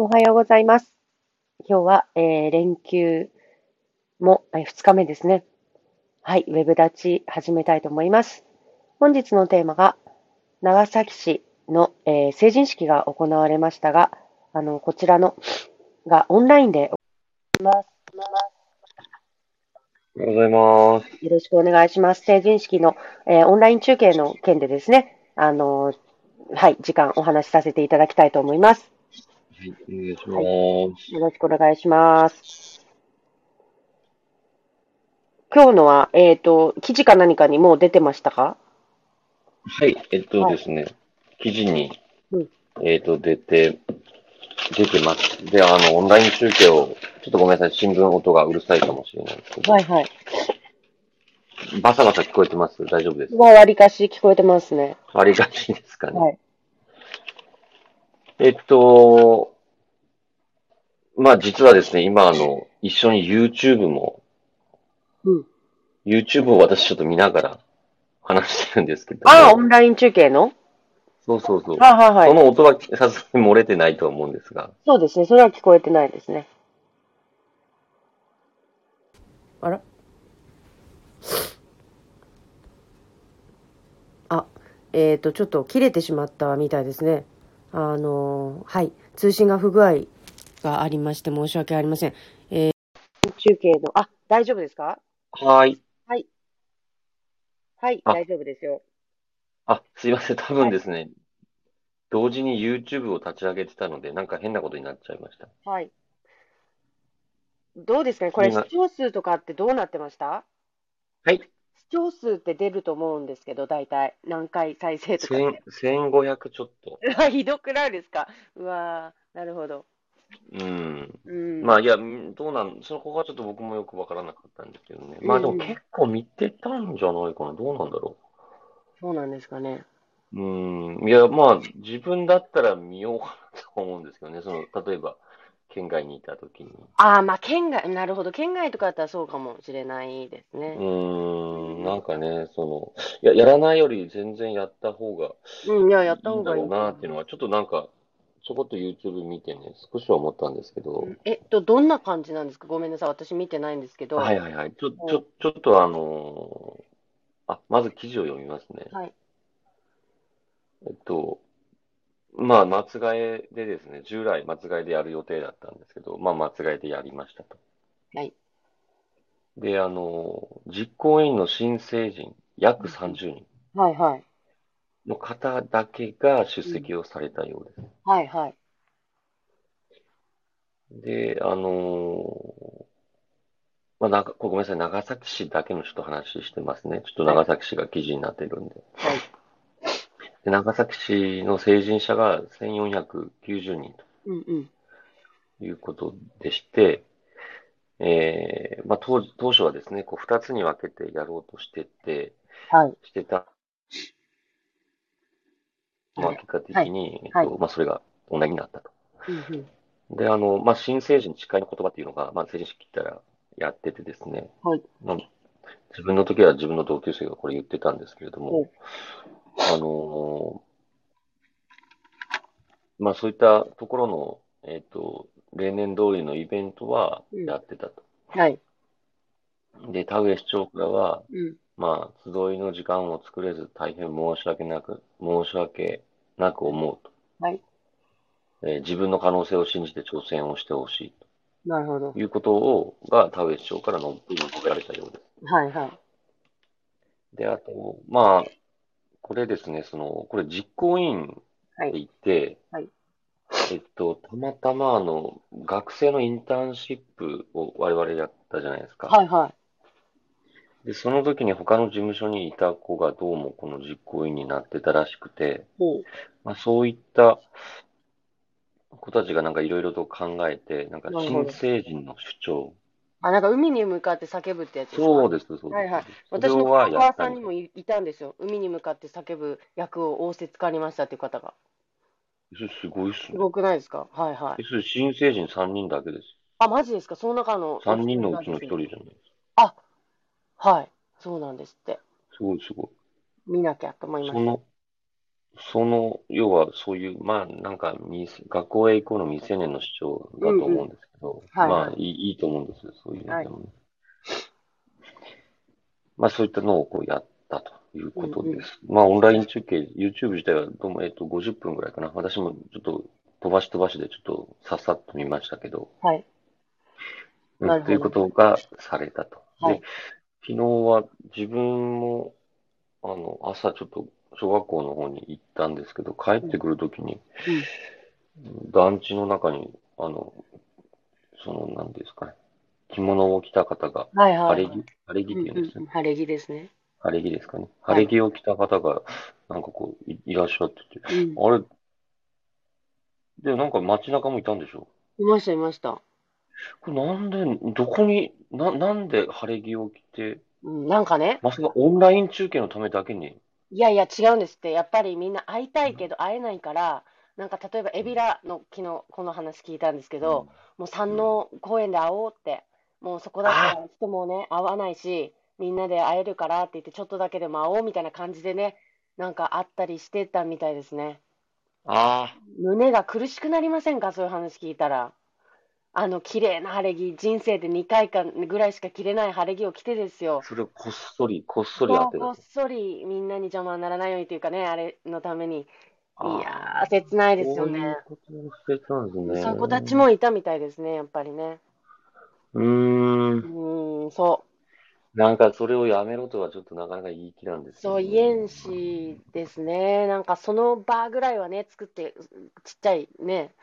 おはようございます。今日は、えー連休も、え2日目ですね。はい、ウェブ立ち始めたいと思います。本日のテーマが、長崎市の、えー成人式が行われましたが、あの、こちらの、がオンラインで行われます。おはようございます。よろしくお願いします。成人式の、えーオンライン中継の件でですね、あの、はい、時間お話しさせていただきたいと思います。はい、お願いします。よろしくお願いします。今日のは、えっ、と、記事か何かにもう出てましたか？はい、えっとはいですね、記事にうん、えっと、出て、出てます。で、あの、オンライン中継を、ちょっとごめんなさい、新聞音がうるさいかもしれないですけど、はいはい。バサバサ聞こえてます？大丈夫です？かはわりかし聞こえてますね。ありがちですかね。はい。えっと、まあ実はですね、今あの、一緒に YouTube も、うん。YouTube を私ちょっと見ながら話してるんですけども、ああ、オンライン中継の？そうそうそう。はいはいはい。その音はさすがに漏れてないとは思うんですが、そうですね。それは聞こえてないですね。あら？あ、えっ、と、ちょっと切れてしまったみたいですね。あのーはい。通信が不具合がありまして申し訳ありません。えー、中継の、あ、大丈夫ですか？はい。はい、あ大丈夫ですよ。あ、すいません。多分ですね、同時に YouTube を立ち上げてたので、なんか変なことになっちゃいました。はい。どうですかね？これ、今視聴数とかってどうなってました？はい。視聴数って出ると思うんですけど、大体。何回再生とか千で。1500ちょっと。ひどくないですか？うわーなるほど。うん。うん。まあ、いや、んどうなん、そこはちょっと僕もよくわからなかったんですけどね。まあ、でもうん結構見てたんじゃないかな。どうなんだろそうなんですかね。う。うん。いや、まあ、自分だったら見ようかなと思うんですけどね。その、例えば、県外にいたときに。ああ、まあ、県外、なるほど。県外とかだったらそうかもしれないですうね。ーん、なんかね、その、いや、やらないより全然やった方がうん、いや、やっいいんだた方がいいろうなっていうのは、ちょっとなんか、ちょこっと YouTube 見てね、少しは思ったんですけど、うんえっと、どんな感じなんですか？ごめんなさい。私見てないんですけど。はいはいはい。ちょ、ちょ、ちょっとあのーあ、まず記事を読みますね。はい。えっと、まあ、松替えでですね、従来松替えでやる予定だったんですけど、まあ、松替えでやりましたと。はい。で、あのー実行委員の新成人、約30人はいはい。の方だけが出席をされたようです。はいはい。で、あのーまあ、なんか、ごめんなさい、長崎市だけのちょっと話してますね。ちょっと長崎市が記事になってるんで。はい。で長崎市の成人者が1490人。ということでして、えーまあ、当時、当初はですね、こう、二つに分けてやろうとしてて、はい。してた。まあ、はい結果的に、はいえっと、まあ、それが同じになったと。うんうん。で、あの、まあ、新成人誓いの言葉っていうのが、まあ、成人式ったらやっててですね、はい。まあ、自分の時は自分の同級生がこれ言ってたんですけれども、あのーまあ、そういったところの、えっと、例年通りのイベントはやってたと。はい。で、田上市長からは、うん。まあ、集いの時間を作れず大変申し訳なく、申し訳なく思うと。はい。えー自分の可能性を信じて挑戦をしてほしいなるほどと。いうことを、が田上市長からの述べられたようです。はいはい。で、あと、まあ、これですね、その、これ実行委員って言って、はいえっと、たまたまあの、学生のインターンシップを我々やったじゃないですか。はいはい。で、その時に他の事務所にいた子がどうもこの実行委員になってたらしくて。まあそういった子たちがなんかいろいろと考えて、なんか新成人の主張。あ、なんか海に向かって叫ぶってやつですか？そうです、そうです。はいはい私のお母さんにもいいたんですよ。海に向かって叫ぶ役を仰せつかりましたっていう方が。それすごいっすね。すごくないですか？はいはい。えそれ新成人3人だけです。あ、マジですか？その中の。3人のうちの1人じゃないですあ、はい。そうなんですって。すごいすごい。見なきゃと思いました。その、その、要はそういう、まあなんか未、学校へ行こうの未成年の主張だと思うんですけど、はいはいまあいいいいと思うんですよ、そういうはいのでもね。まあそういったのをこうやったということです。まあオンライン中継、YouTube 自体はどうも、えっと、50分ぐらいかな。私もちょっと飛ばし飛ばしでちょっとさっさっと見ましたけど、はい。うんということがされたと。はいで、昨日は自分も、あの、朝ちょっと小学校の方に行ったんですけど、帰ってくるときに、団地の中に、あの、その、なんですかね、着物を着た方が、はいはい。晴れ着、晴れ着っていうんですね。晴れ着ですね。晴れ着ですかね。はい晴れ着を着た方が、なんかこう、い、いらっしゃってて、うん。あれ、で、なんか街中もいたんでしょ？いました、いました。これなんで、どこに、な、なんで晴れ着を着て、うん、なんかね、まさかオンライン中継のためだけに、いやいや違うんですって。やっぱりみんな会いたいけど会えないから、なんか例えばエビラの昨日この話聞いたんですけど、もう山王公園で会おうって、もうそこだったら人もね、会わないし、みんなで会えるからって言って、ちょっとだけでも会おうみたいな感じでね、なんか会ったりしてたみたいですね。あ胸が苦しくなりませんか？そういう話聞いたら。あの綺麗な晴れ着、人生で2回かぐらいしか着れない晴れ着を着てですよあ、。それをこっそり、こっそりやってるこっそりみんなに邪魔にならないようにというかね、あれのために。いやー、切ないですよそういねう。こたんですね。そういう子たちもいたみたいですね、やっぱりね。うーんう。ーん、そなんかそれをやめろとはちょっとなかなか言い切らんでう、すよね。そう言えんしですね。なんかその場ぐらいはね、作って、ちっちゃいね、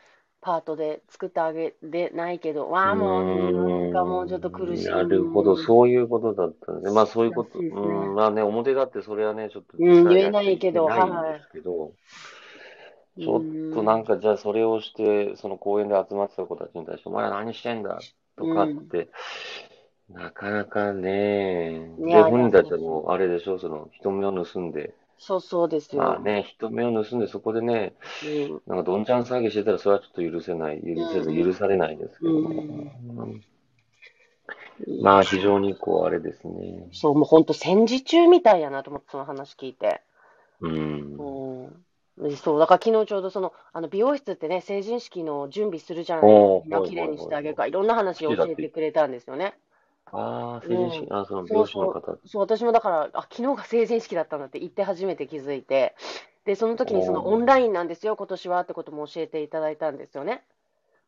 パートで作ってあげれないけど、わあ、もう、なんかもうちょっと苦しい。なるほど、そういうことだったんで。まあそういうこと、ね。うん、まあね、表だってそれはね、ちょっと言えないけどないちょっとなんかじゃあそれをして、その公園で集まってた子たちに対して、お前ら何してんだとかって、なかなかね、で、いや本人たちはもうあれでしょ、その人目を盗んで、そうそうですよ。まあね、人目を盗んでそこでね、うんなんかどんちゃん騒ぎしてたらそれはちょっと許せない、許せずうん許されないですけども、うんうんまあ非常にこうあれですね。そう、もう本当戦時中みたいやなと思って、その話聞いて。うん。うん。そう、だから昨日ちょうどその、あの美容室ってね、成人式の準備するじゃないですか。綺麗にしてあげるから、いろんな話を教えてくれたんですよね。ああ、成人式、あ、そのう容師の方。そう、私もだから、あ、昨日が成人式だったんだって言って初めて気づいて、で、その時にそのおーオンラインなんですよ、今年はってことも教えていただいたんですよね。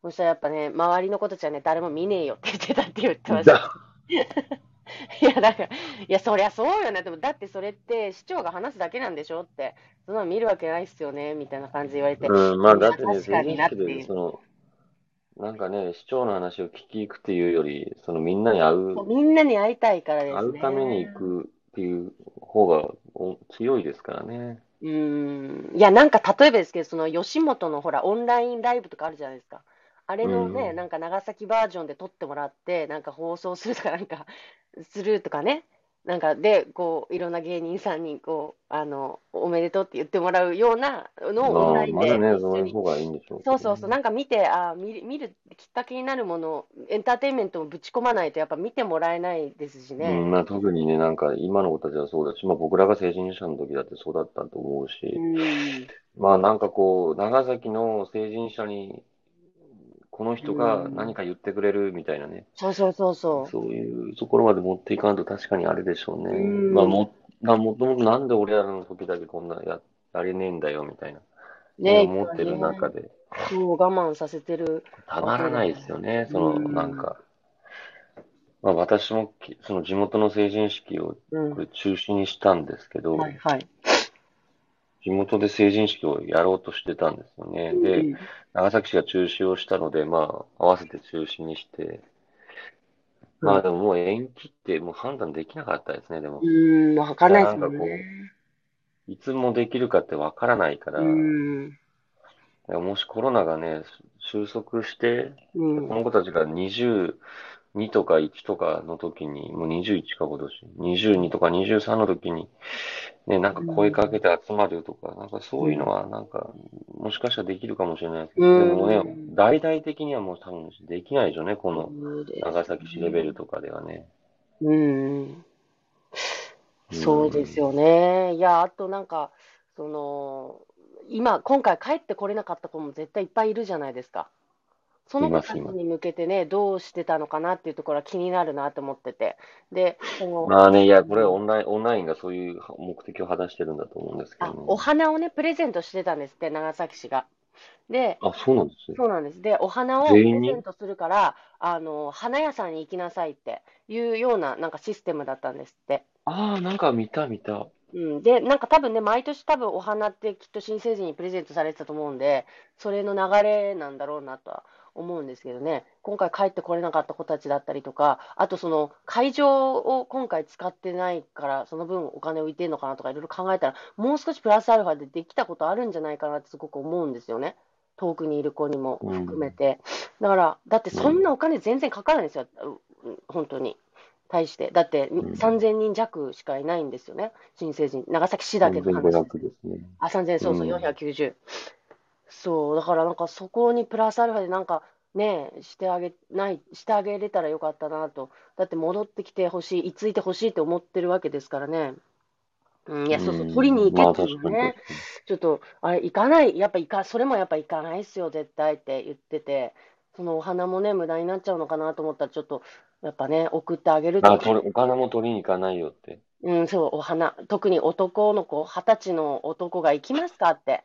そしたらやっぱね、周りの子たちはね、誰も見ねえよって言ってたって言ってました。だ いや、だから、いや、そりゃそうよね。でも、だってそれって市長が話すだけなんでしょって、そんなの見るわけないっすよね、みたいな感じで言われて。うん、まあだってね、確かになって成人式で、その、なんかね、市長の話を聞き行くっていうより、そのみんなに会う、みんなに会いたいからですね。会うために行くっていう方がお強いですからね。うーん。いや、なんか例えばですけど、その吉本のほら、オンラインライブとかあるじゃないですか。あれのね、うんなんか長崎バージョンで撮ってもらって、なんか放送するとか、なんか、するとかね。なんかで、こう、いろんな芸人さんに、こう、あの、おめでとうって言ってもらうようなのをオンラインでまね、そういう方がいいんでしょうけどそうそうそう、なんか見て、あー見る、見るきっかけになるものを、エンターテインメントもぶち込まないと、やっぱ見てもらえないですしうね。ん、まあ特にね、なんか今の子たちはそうだし、まあ僕らが成人者の時だってそうだったと思うし、うん。まあなんかこう、長崎の成人者に、この人が何か言ってくれるみたいなね、そうそうそうそう。そういうところまで持っていかんと確かにあれでしょうね。うんまあも、まあもともとなんで俺らの時だけこんなや、やれねえんだよみたいな、ね思ってる中で、そう、我慢させてる。たまらないですよね、そのうんなんか。まあ私もきその地元の成人式を中止にしたんですけど、はいはい。地元で成人式をやろうとしてたんですよね。で、うん長崎市が中止をしたので、まあ、合わせて中止にして、まあでももう延期ってもう判断できなかったですね、でも。うん、わかんないですもんね。いつもできるかってわからないから、うん。もしコロナがね、収束して、うんこ。の子たちが22とか1とかの時に、もう21か今年、22とか23の時に、ね、なんか声かけて集まるとか、なんかそういうのはなんか、もしかしたらできるかもしれないですけど、うんでもね、大々的にはもう多分できないでしょうね、この長崎市レベルとかではね。うん。そうですよね。いや、あとなんか、その、今、今回帰ってこれなかった子も絶対いっぱいいるじゃないですか。その子たちに向けてね、どうしてたのかなっていうところは気になるなと思ってて。で、まあね、いや、これはオンライン、オンラインがそういう目的を果たしてるんだと思うんですけどあ、ね。お花をね、プレゼントしてたんですって、長崎市が。で、あ、そうなんですね。そうなんです。で、お花をプレゼントするから、あの、花屋さんに行きなさいっていうような、なんかシステムだったんですって。ああ、なんか見た見た。うん、で、なんか多分ね、毎年多分お花ってきっと新成人にプレゼントされてたと思うんで、それの流れなんだろうなとは思うんですけどね、今回帰ってこれなかった子たちだったりとか、あとその会場を今回使ってないから、その分お金浮いてるのかなとかいろいろ考えたら、もう少しプラスアルファでできたことあるんじゃないかなってすごく思うんですよね。遠くにいる子にも含めて。だから、だってそんなお金全然かからないんですよ、うん本当に。対して。だってうん3000人弱しかいないんですよね、新成人。長崎市だけの話です。3500ですね。あ、3000、そうそう、うん490。そう、だからなんかそこにプラスアルファでなんかね、してあげない、してあげれたらよかったなと。だって戻ってきてほしい、居ついてほしいって思ってるわけですからね。うん、いや、そうそう、ん取りに行けまあっていうのね確かに確。かちょっと、あれ、行かない、やっぱ行か、それもやっぱ行かないっすよ、絶対って言ってて、そのお花もね、無駄になっちゃうのかなと思ったら、ちょっと、やっぱね、送ってあげると。取りお金も取りに行かないよって。うん、そう、お花。特に男の子、二十歳の男が行きますかって。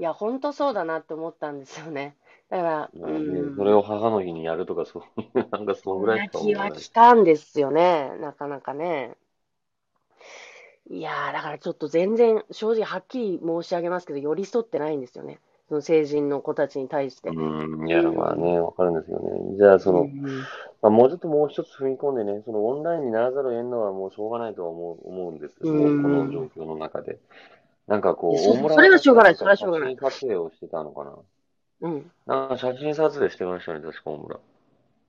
いや、本当そうだなって思ったんですよね。だから、まあねうん、それを母の日にやるとか、そういう、なんかそのぐらいしか気。は来たんですよね、なかなかね。いやー、だからちょっと全然、正直はっきり申し上げますけど、寄り添ってないんですよね。その成人の子たちに対して。うん、いや、まあね、わかるんですよね。じゃあ、その、うんまあ、もうちょっともう一つ踏み込んでね、そのオンラインにならざるを得んのはもうしょうがないとは思う、思うんですけども、うんこの状況の中で。なんかこう、そそれはしょうがないそれはしょうがない写真撮影をしてたのかな？うん。なんか写真撮影してましたね、確か大村。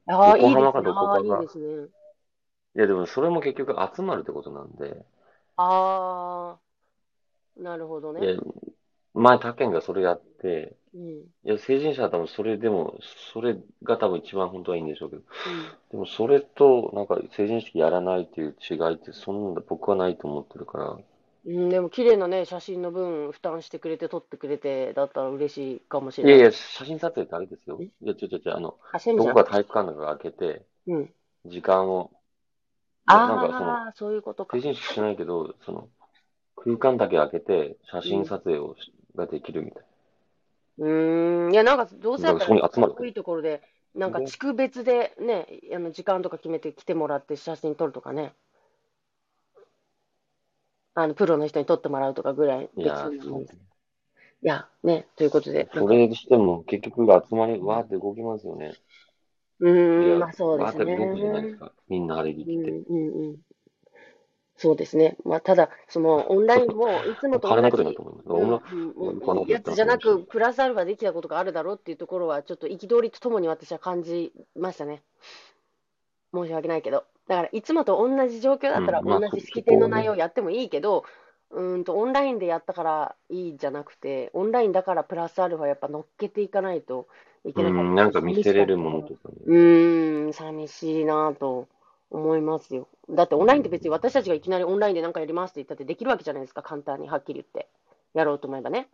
ああ、いいですね。いいかがですね。いや、でもそれも結局集まるってことなんで、ああ、なるほどいやね。、前他県がそれやって、うん。いや、成人者は多分それでも、それが多分一番本当はいいんでしょうけど、でもそれと、なんか成人式やらないっていう違いって、そんな僕はないと思ってるから、うん。うん、でも綺麗なね、写真の分負担してくれて、撮ってくれて、だったら嬉しいかもしれない。いやいや、写真撮影ってあれですよ。え？いや、ちょちょちょ、あの。どこか体育館とかが開けて、うん。時間を、いやなんかその、ああ、そういうことか成。人式しないけど、その、空間だけ開けて、写真撮影をしができるみたいうーん。いや、なんか、どうせだっただからそこに集まる低いところで、なんか地区別でね、あの時間とか決めて来てもらって写真撮るとかね。あの、プロの人に撮ってもらうとかぐらいな。いできやそうなのに。い。や、ね、ということで。それにしても、結局集まり、わーって動きますよね。うーん、まあそうですわーって動くじゃないでねす。か。みんなあれに来て。うんうんうん。そうですね。まあ、ただ、その、オンラインもいつもと同じやつじゃなく、プラスアルファできたことがあるだろうっていうところは、ちょっと憤りとともに私は感じましたね。申し訳ないけど。だから、いつもと同じ状況だったら、うんまあ同じ式典の内容やってもいいけど、うーんと、オンラインでやったからいいじゃなくて、オンラインだからプラスアルファやっぱ乗っけていかないといけなかった。うん、なんか見せれるものとかね。うーん、寂しいなぁと思いますよ。だってオンラインって別に私たちがいきなりオンラインで何かやりますって言ったってできるわけじゃないですか、簡単にはっきり言って。やろうと思えばね。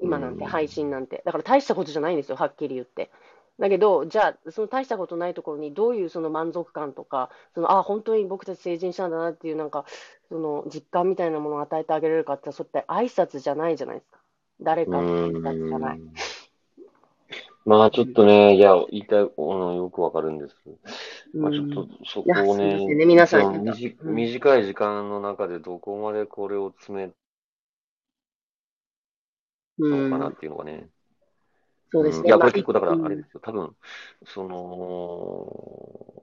今なんてうん配信なんて。だから大したことじゃないんですよ、はっきり言って。だけど、じゃあ、その大したことないところにどういうその満足感とか、その、あ、本当に僕たち成人したんだなっていうなんか、その実感みたいなものを与えてあげれるかって、それって挨拶じゃないじゃないですか。誰かうの挨拶じゃない。ん。まあちょっとね、いや、言いたい、あの、よくわかるんです。まあちょっとそこをいやそうね、ね皆さん短い時間の中でどこまでこれを詰めうんるのかなっていうのがね。そうですね。うんいや、こまあれ結構だからうんあれですよ。多分、その、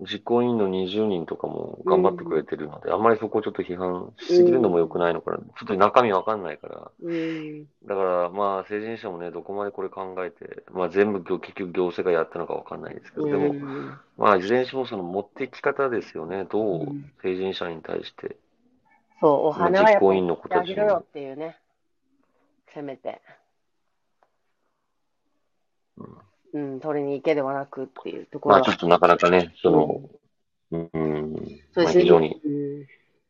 実行委員の20人とかも頑張ってくれてるので、あんまりそこをちょっと批判しすぎるのも良くないのかな。ちょっと中身わかんないから。うん。だから、まあ、成人者もね、どこまでこれ考えて、まあ、全部、結局行政がやったのかわかんないですけど、でも、うんまあ、いずれにしてもその持っていき方ですよね。どううん成人者に対して、そう、お花はやっぱ実行委員の子たちにあげろよっていうね。せめて。うん、取りに行けではなくっていうところまあ、は。ちょっとなかなかね、その、うん、まあ、そうですね。非常に、うん、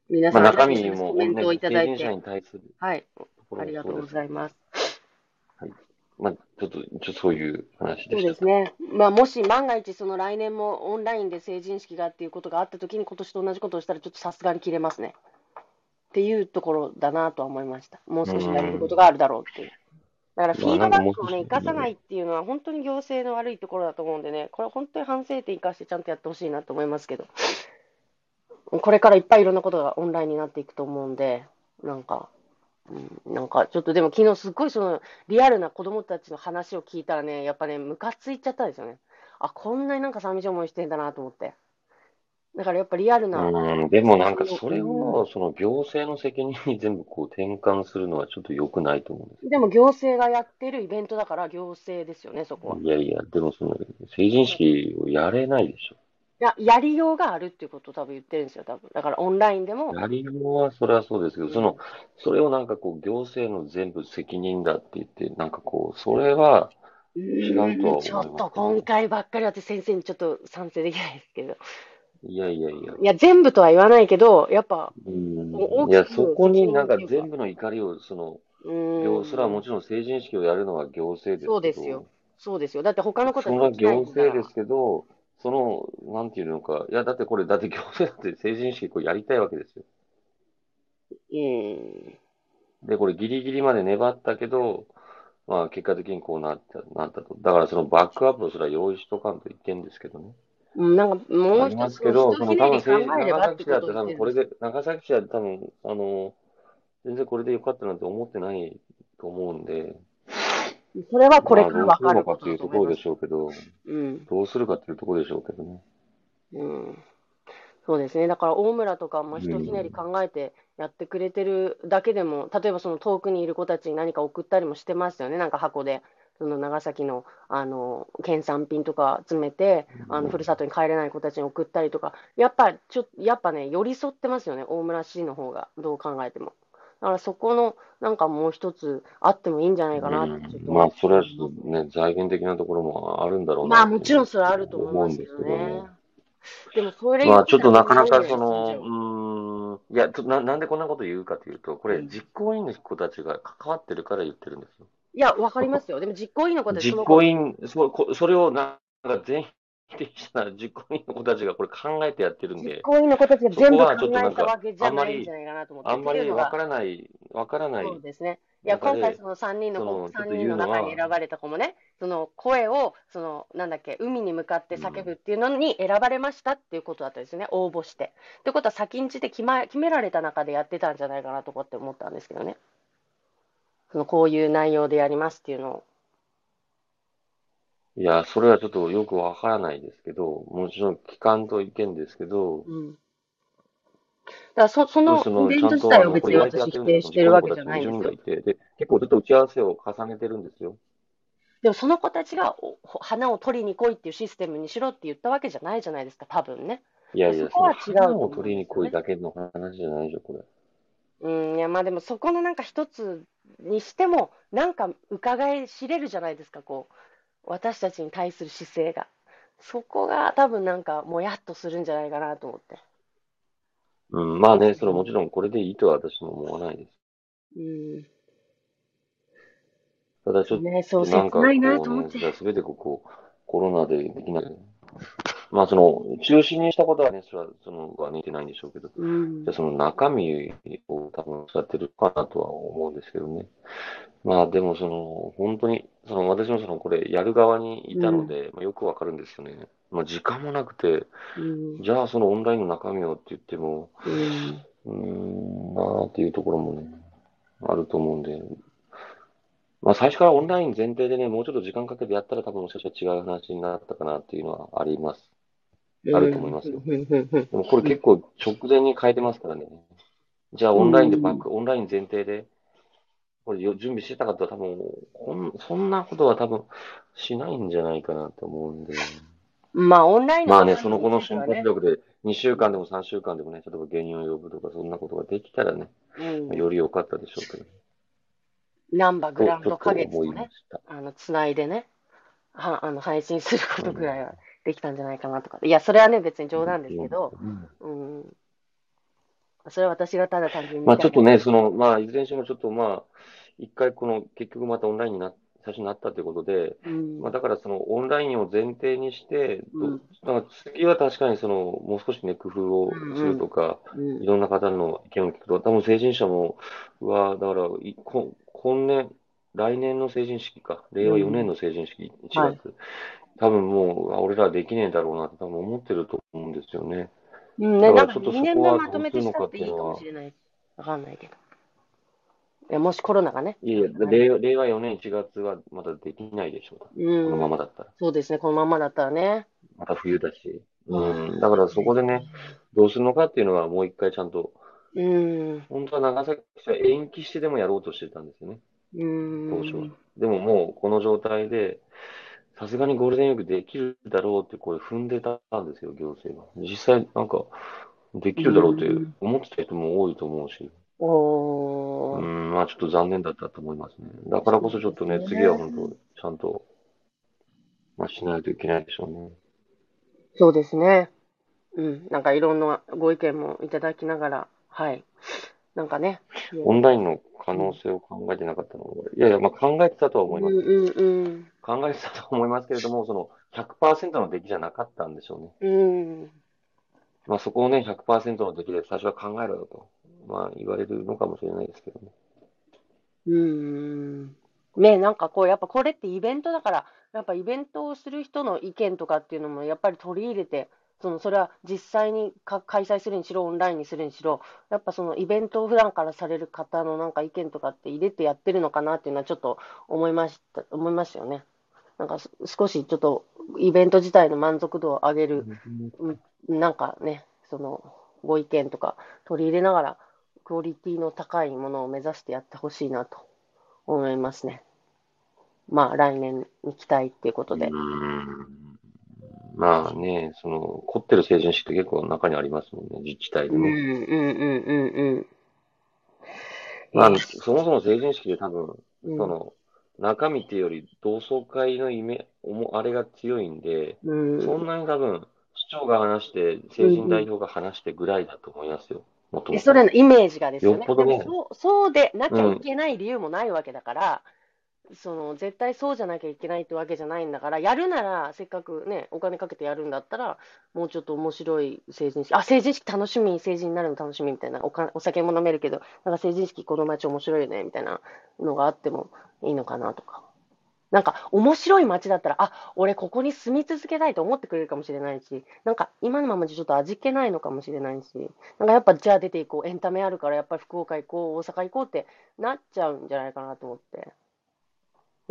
皆まあ、さん、中身も、コメントをいただいて。に対するはい、ありがとうごそうですざいまあ、ちょっと、ちょっとそういう話でそう。ですね。まあ、もし万が一、その来年もオンラインで成人式がっていうことがあったときに、今年と同じことをしたら、ちょっとさすがに切れますね。っていうところだなとは思いました。もう少しやれることがあるだろうっていう。だから、フィードバックをね、生かさないっていうのは、本当に行政の悪いところだと思うんでね、これ本当に反省点生かしてちゃんとやってほしいなと思いますけど、これからいっぱいいろんなことがオンラインになっていくと思うんで、なんか、うん、なんかちょっとでも昨日すっごいそのリアルな子供たちの話を聞いたらね、やっぱね、ムカついちゃったんですよね。あ、こんなになんか寂しい思いしてんだなと思って。だからやっぱリアルな、うん、でもなんかそれを、その行政の責任に全部こう転換するのはちょっと良くないと思うんですでも行政がやってるイベントだから行政ですよね、そこは。いやいや、でもその、成人式をやれないでしょ。いや、やりようがあるっていうことを多分言ってるんですよ、多分。だからオンラインでも、やりようはそれはそうですけど、うんその、それをなんかこう、行政の全部責任だって言って、なんかこう、それは、違うとは思いますちょっと今回ばっかり私先生にちょっと賛成できないですけど。いやいやいや、いや、全部とは言わないけど、やっぱ、うんいや、そこになんか全部の怒りを、その、うーん。行それはもちろん成人式をやるのは行政ですそうですよ。そうですよ。だって他のことはできない行政ですけど、その、なんていうのか、いや、だってこれ、だって行政だって成人式こうやりたいわけですよ。うん。で、これギリギリまで粘ったけど、まあ結果的にこうなった、なったと。だからそのバックアップをそれは用意しとかんといけんですけどね。うんなんか、もありまう一つすけど、その多分のひねり考政治、えれば長崎市だってを多分これですで、長崎市は多分、あの、全然これでよかったなんて思ってないと思うんで、それはこれからまあ分かることどうするのかっていうところでだと思います。しょうけど、うん。どうするかっていうところでしょうけどね。うん。そうですね。だから大村とか、まあ、ひとひねり考えてやってくれてるだけでも、例えばその遠くにいる子たちに何か送ったりもしてますよね。なんか箱で。その長崎の、あの、県産品とか集めて、あの、ふるさとに帰れない子たちに送ったりとか、やっぱ、ちょ、やっぱね、寄り添ってますよね。大村市の方が、どう考えても。だからそこの、なんかもう一つあってもいいんじゃないかなってうんまあ、それはちょっとね、財源的なところもあるんだろうなまあもちろんそれはあると思いますけど思うんですね。でもそれまあ、ちょっとなかなかそらの、うーん、いや、な、なんでこんなこと言うかというと、これ、うん実行委員の子たちが関わってるから言ってるんですよ。いや、わかりますよ。でも実行委員の子たち実行委員、そこそれをなんか全否定したら、実行委員の子たちがこれ考えてやってるん実で、行委員の子たちが全部考えたわけじゃないんじゃないかなと思って。あんまりわからない、わからない。そうですね。いや、今回その3人の子、3ちょっと人の中に選ばれた子もね、その声を、その、なんだっけ、海に向かって叫ぶっていうのに選ばれましたっていうことだったんですよね、応募して。ってことは先んじて決ま決められた中でやってたんじゃないかなとかって思ったんですけどね。その、こういう内容でやりますっていうのを。いや、それはちょっとよくわからないですけど、もちろん機関と意見ですけど、うん。だからそ、そのイベント自体を別に私否定してるわけじゃないんですよ。実行委員の子たち20人がいて、で、結構ずっと打ち合わせを重ねてるんですよ。でもその子たちがお花を取りに来いっていうシステムにしろって言ったわけじゃないじゃないですか、多分ね。いやいや、そこは違うと花を取りに来いだけの話じゃないでしょ、これ。うん、いや、まあでもそこのなんか一つにしても、なんか伺い知れるじゃないですか、こう、私たちに対する姿勢が。そこが多分なんかもやっとするんじゃないかなと思って。うん、まあね、それもちろんこれでいいとは私も思わないです。うん。ただちょっね、そう、切ないなと思って。ね、すべてこうこう、コロナでできない。まあその、中止にしたことはね、それは、その、は似てないんでしょうけど、うんじゃあ。その中身を多分使ってるかなとは思うんですけどね。まあでもその、本当に、その私もそのこれやる側にいたので、まあ、よくわかるんですよね。まあ時間もなくて、うん。じゃあそのオンラインの中身をって言っても、うん。うーん、なあっていうところもね、あると思うんで、まあ最初からオンライン前提でね、もうちょっと時間かけてやったら多分もしかしたら違う話になったかなっていうのはあります。あると思いますようんうんうんうんでもこれ結構直前に変えてますからね。じゃあオンラインでバック、オンライン前提で、これよ準備してたかったら多分、こんそんなことは多分しないんじゃないかなと思うんで。まあ、オンラインのまあね、その子の瞬発力で2週間でも3週間でもね、例えば芸人を呼ぶとかそんなことができたらね、うん、より良かったでしょうけど。ナンバーグランド花月とね。あの、つないでね、は、あの、配信することぐらいはできたんじゃないかなとか。いや、それはね、別に冗談ですけど、うん。うん。それは私がただ単純にまあちょっとね、その、まあいずれにしてもちょっとまあ、一回この、結局またオンラインにな、最初になったということで、うん。まあ、だからそのオンラインを前提にして、どうんだから次は確かにその、もう少しね、工夫をするとか、うん。いろんな方の意見を聞くと、多分成人者も、うわ、だから、いこ今年、来年の成人式か、令和4年の成人式、1はい。月、多分もう、あ俺らできねえだろうなって多分思ってると思うんですよね。うんね、なんかだからちょっと2年分まとめてしたっていいかもしれない。わかんないけど。いや、もしコロナがね。いやいや、令和令和4年1月はまだできないでしょう。うん。このままだったら。そうですね、このままだったらね。また冬だし。うん。だからそこでね、どうするのかっていうのはもう一回ちゃんと、うん。本当は長崎市は延期してでもやろうとしてたんですよね。うん。当初は。でももうこの状態で、さすがにゴールデンウィークできるだろうってこれ踏んでたんですよ、行政が。実際なんか、できるだろうって思ってた人も多いと思うし。おー。うん、まあちょっと残念だったと思いますね。だからこそちょっとね、次は本当、ちゃんと、まあしないといけないでしょうね。そうですね。うん。なんかいろんなご意見もいただきながら、はい。なんかね。オンラインの可能性を考えてなかったのいやいや、まあ考えてたとは思います。うんうん考えてたと思いますけれども、その100%の出来じゃなかったんでしょうね。うん。うん。まあそこをね、100%の出来で最初は考えろよと、まあ言われるのかもしれないですけどね。うん。ね、なんかこう、やっぱこれってイベントだから、やっぱイベントをする人の意見とかっていうのもやっぱり取り入れて、そのそれは実際にか開催するにしろ、オンラインにするにしろ、やっぱそのイベントを普段からされる方のなんか意見とかって入れてやってるのかなっていうのはちょっと思いました、思いますよね。なんかす少しちょっとイベント自体の満足度を上げる、なんかね、そのご意見とか取り入れながら、クオリティの高いものを目指してやってほしいなと思いますね。まあ、来年に期待っていうことでう。ん。まあね、その、凝ってる成人式って結構中にありますもんね、自治体でうん、うん、ね。うん、うん、まあ、そもそも成人式で多分、うん。その、中身っていうより同窓会のイメ、おもあれが強いんで、うん、そんなに多分、市長が話して、成人代表が話してぐらいだと思いますよ。もともと。えそれのイメージがですよね。よっぽどねでもそうそうでなきゃいけない理由もないわけだから、その絶対そうじゃなきゃいけないってわけじゃないんだから、やるなら、せっかくね、お金かけてやるんだったら、もうちょっと面白い成人式、あ、成人式楽しみ、成人になるの楽しみみたいな、おかお酒も飲めるけど、なんか成人式この街面白いよね、みたいなのがあってもいいのかなとか。なんか、面白い街だったら、あ、俺ここに住み続けたいと思ってくれるかもしれないし、なんか、今のままじゃちょっと味気ないのかもしれないし、なんかやっぱ、じゃあ出ていこう、エンタメあるから、やっぱり福岡行こう、大阪行こうってなっちゃうんじゃないかなと思って。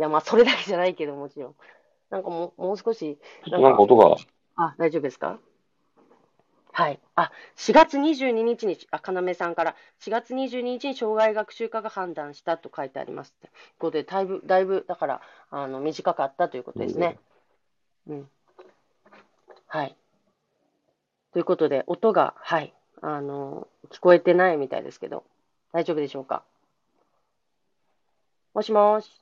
いや、まあ、それだけじゃないけど、もちろん。なんかもう、もう少し、なんか音が、あ、大丈夫ですか？はい。あ、4月22日に、あ、かなめさんから、4月22日に障害学習課が判断したと書いてあります。ということで、だいぶ、だいぶ、だから、あの、短かったということですね。うん。はい。ということで、音が、はい、あの、聞こえてないみたいですけど、大丈夫でしょうか？もしもーし。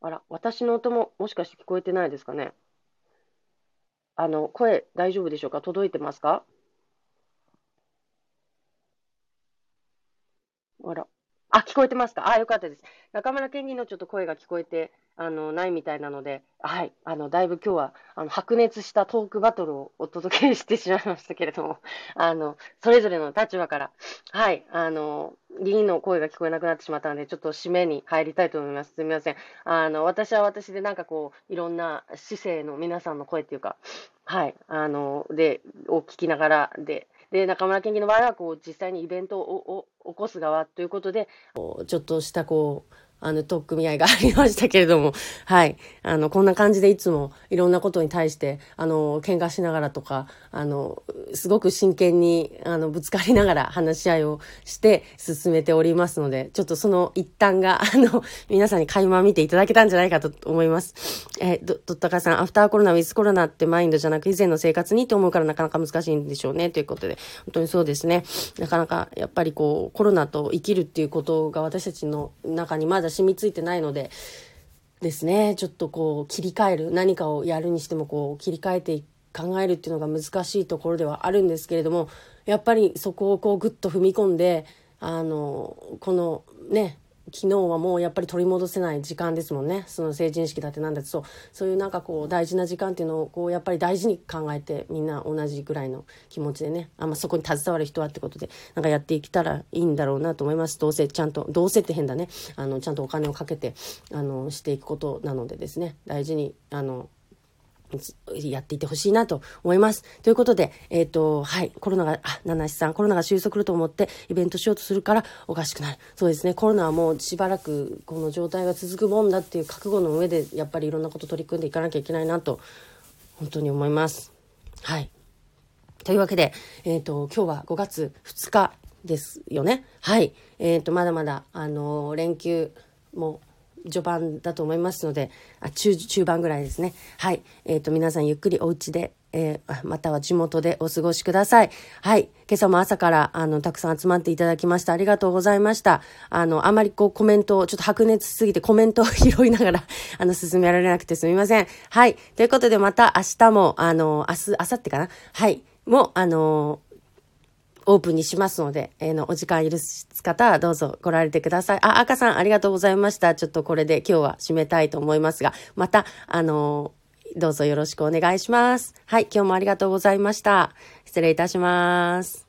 あら、私の音も、もしかして聞こえてないですかね？あの、声大丈夫でしょうか？届いてますか？あら。あ、聞こえてますか？あ、よかったです。中村県議のちょっと声が聞こえて、あの、ないみたいなので、はい。あの、だいぶ今日は、あの、白熱したトークバトルをお届けしてしまいましたけれども、あの、それぞれの立場から、はい。あの、議員の声が聞こえなくなってしまったので、ちょっと締めに入りたいと思います。すみません。あの、私は私でなんかこう、いろんな市政の皆さんの声っていうか、はい、あの、で、を聞きながら、で、で、中村県議の場合は、こう、実際にイベントを起こす側ということで、ちょっとした、こう、あの、取っ組み合いがありましたけれども、はい。あの、こんな感じでいつもいろんなことに対して、あの、喧嘩しながらとか、あの、すごく真剣に、あの、ぶつかりながら 話し合いをして進めておりますので、ちょっとその一端が、あの、皆さんに垣間見ていただけたんじゃないかと思います。えー、ど、どったかさん、アフターコロナ、ウィズコロナってマインドじゃなく以前の生活にと思うからなかなか難しいんでしょうね、ということで、本当にそうですね。なかなか、やっぱりこう、コロナと生きるっていうことが私たちの中にまだ染みついてないので、ですね、ちょっとこう、切り替える、何かをやるにしてもこう、切り替えて考えるっていうのが難しいところではあるんですけれども、やっぱりそこをこう、ぐっと踏み込んで、あの、このね、昨日はもうやっぱり取り戻せない時間ですもんね。その成人式だってなんだってそう、そういうなんかこう大事な時間っていうのをこうやっぱり大事に考えてみんな同じぐらいの気持ちでね、あんまそこに携わる人はってことで、なんかやっていけたらいいんだろうなと思います。どうせちゃんと、どうせって変だね。あの、ちゃんとお金をかけて、あの、していくことなのでですね、大事に、あの、やっていてほしいなと思います。ということで、えっ、ー、と、はい、コロナが、あ、七七さん、コロナが収束ると思ってイベントしようとするからおかしくなる。そうですね、コロナはもうしばらくこの状態が続くもんだっていう覚悟の上で、やっぱりいろんなこと取り組んでいかなきゃいけないなと、本当に思います。はい。というわけで、えっ、ー、と、今日は5月2日ですよね。はい。えっ、ー、と、まだまだ、あの連休も序盤だと思いますので、あ中中盤ぐらいですね。はい。えっ、ー、と、皆さんゆっくりお家で、えー、または地元でお過ごしください。はい。今朝も朝から、あの、たくさん集まっていただきました。ありがとうございました。あの、あまりこうコメントを、ちょっと白熱しすぎてコメントを拾いながら、あの、進められなくてすみません。はい。ということで、また明日も、あの、明日、明後日かなはい。も、あのオープンにしますので、えー、の、お時間許す方はどうぞ来られてください。あ、赤さんありがとうございました。ちょっとこれで今日は締めたいと思いますが、また、あのー、どうぞよろしくお願いします。はい、今日もありがとうございました。失礼いたします。